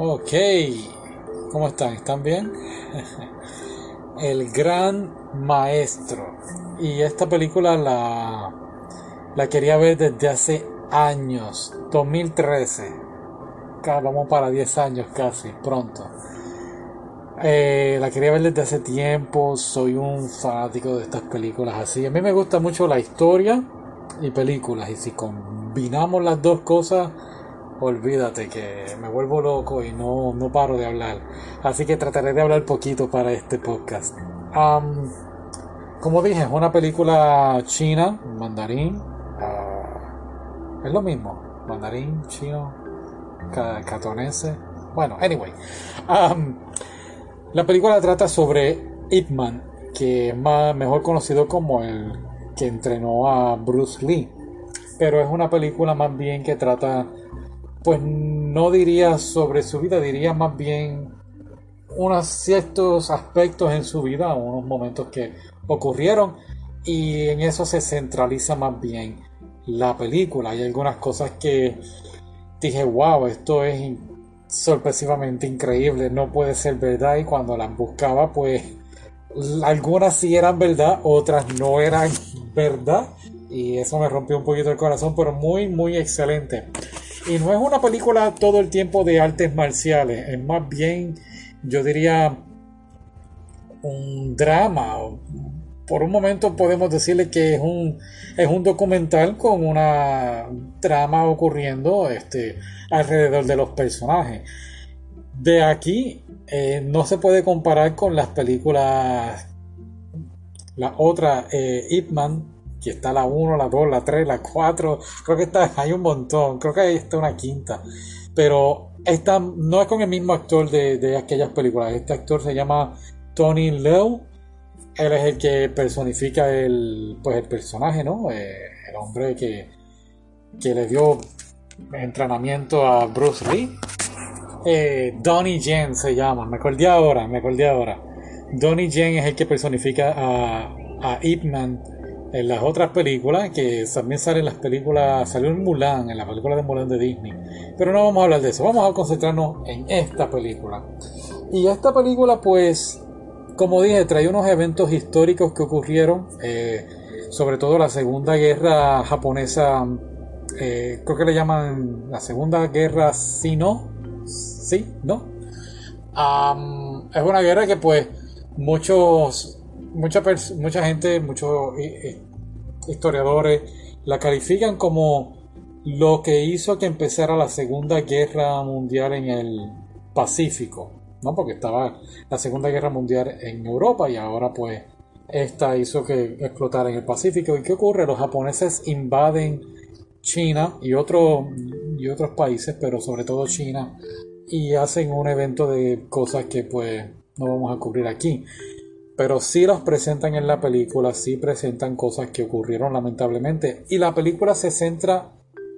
Ok, ¿cómo están? ¿Están bien? El gran maestro. Y esta película la, la quería ver desde hace años, 2013. Vamos para 10 años casi, pronto. Eh, la quería ver desde hace tiempo, soy un fanático de estas películas así. A mí me gusta mucho la historia y películas y si combinamos las dos cosas olvídate que me vuelvo loco y no, no paro de hablar. Así que trataré de hablar poquito para este podcast. como dije, es una película china, mandarín. Ah, es lo mismo, mandarín, chino, catonese. Bueno, anyway. la película trata sobre Ip Man, que es más, mejor conocido como el que entrenó a Bruce Lee. Pero es una película más bien que trata pues no diría sobre su vida, diría más bien unos ciertos aspectos en su vida, unos momentos que ocurrieron y en eso se centraliza más bien la película. Hay algunas cosas que dije, wow, esto es sorpresivamente increíble, no puede ser verdad y cuando las buscaba pues algunas sí eran verdad, otras no eran verdad y eso me rompió un poquito el corazón, pero muy muy excelente. Y no es una película todo el tiempo de artes marciales, es más bien, yo diría, un drama. Por un momento podemos decirle que es un, es un documental con una trama ocurriendo este, alrededor de los personajes. De aquí eh, no se puede comparar con las películas, la otra, eh, que está la 1, la 2, la 3, la 4, creo que está, hay un montón, creo que ahí está una quinta, pero esta no es con el mismo actor de, aquellas películas, este actor se llama Tony Lew, él es el que personifica el, pues el personaje, ¿no? Eh, el hombre que, que le dio entrenamiento a Bruce Lee. Eh, Donnie Yen se llama, me acordé ahora, me acordé ahora. Donnie Yen es el que personifica a, a Ip Man en las otras películas, que también salen las películas, salió en Mulan, en la película de Mulan de Disney. Pero no vamos a hablar de eso, vamos a concentrarnos en esta película. Y esta película, pues, como dije, trae unos eventos históricos que ocurrieron, eh, sobre todo la Segunda Guerra Japonesa, eh, creo que le llaman la Segunda Guerra Sino, sí, ¿no? es una guerra que pues muchos mucha, mucha gente, muchos historiadores la califican como lo que hizo que empezara la Segunda Guerra Mundial en el Pacífico, ¿no? Porque estaba la Segunda Guerra Mundial en Europa y ahora pues esta hizo que explotara en el Pacífico. ¿Y qué ocurre? Los japoneses invaden China y, y otros países, pero sobre todo China, y hacen un evento de cosas que pues no vamos a cubrir aquí pero sí los presentan en la película, sí presentan cosas que ocurrieron lamentablemente. Y la película se centra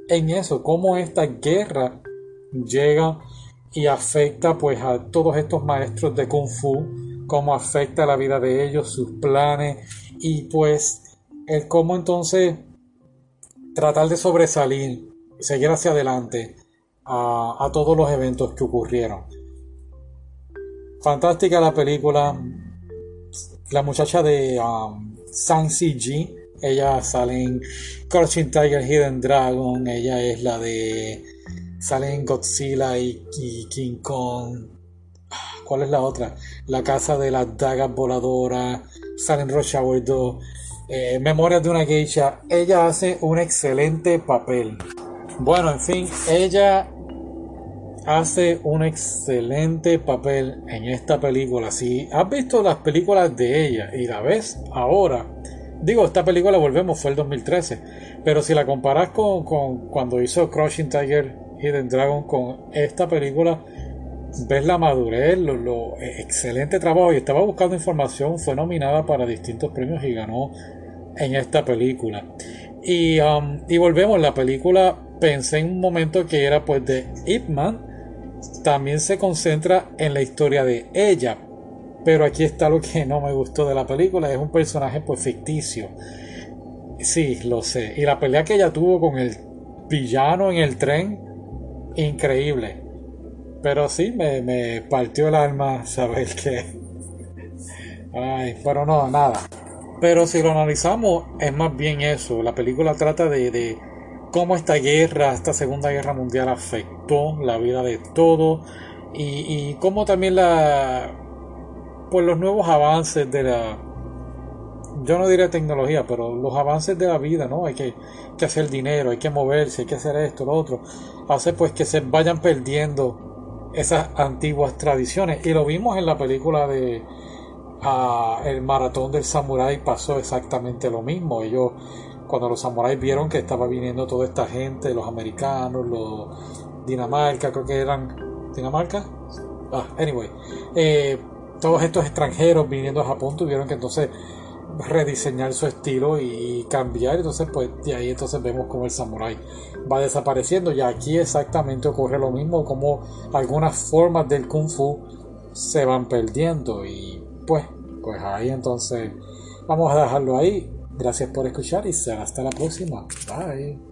en eso, cómo esta guerra llega y afecta pues a todos estos maestros de kung fu, cómo afecta la vida de ellos, sus planes y pues el cómo entonces tratar de sobresalir, seguir hacia adelante a, a todos los eventos que ocurrieron. Fantástica la película, la muchacha de um, San CG, ella sale en Crouching Tiger, Hidden Dragon, ella es la de sale en Godzilla y, King Kong. Ah, ¿Cuál es la otra? La casa de las dagas voladoras, sale en Rush Hour 2, eh, Memorias de una geisha. Ella hace un excelente papel. Bueno, en fin, ella hace un excelente papel en esta película. Si has visto las películas de ella y la ves ahora, digo, esta película, volvemos, fue el 2013, pero si la comparas con, cuando hizo Crushing Tiger, Hidden Dragon, con esta película, ves la madurez, lo, excelente trabajo. Y estaba buscando información, fue nominada para distintos premios y ganó en esta película. Y, um, y volvemos, la película pensé en un momento que era pues de Ip Man también se concentra en la historia de ella. Pero aquí está lo que no me gustó de la película, es un personaje pues ficticio. Sí, lo sé. Y la pelea que ella tuvo con el villano en el tren, increíble. Pero sí, me, me partió el alma saber que... Ay, pero no, nada. Pero si lo analizamos, es más bien eso. La película trata de, de cómo esta guerra, esta Segunda Guerra Mundial afectó la vida de todos y, y cómo también la, pues los nuevos avances de la, yo no diría tecnología, pero los avances de la vida, ¿no? Hay que, que hacer dinero, hay que moverse, hay que hacer esto, lo otro, hace pues que se vayan perdiendo esas antiguas tradiciones y lo vimos en la película de el maratón del samurái pasó exactamente lo mismo. Ellos, cuando los samuráis vieron que estaba viniendo toda esta gente, los americanos, los Dinamarca, creo que eran Dinamarca. Ah, anyway, eh, todos estos extranjeros viniendo a Japón tuvieron que entonces rediseñar su estilo y cambiar entonces pues de ahí entonces vemos como el samurái va desapareciendo y aquí exactamente ocurre lo mismo como algunas formas del kung fu se van perdiendo y pues, pues ahí entonces vamos a dejarlo ahí. Gracias por escuchar y hasta la próxima. Bye.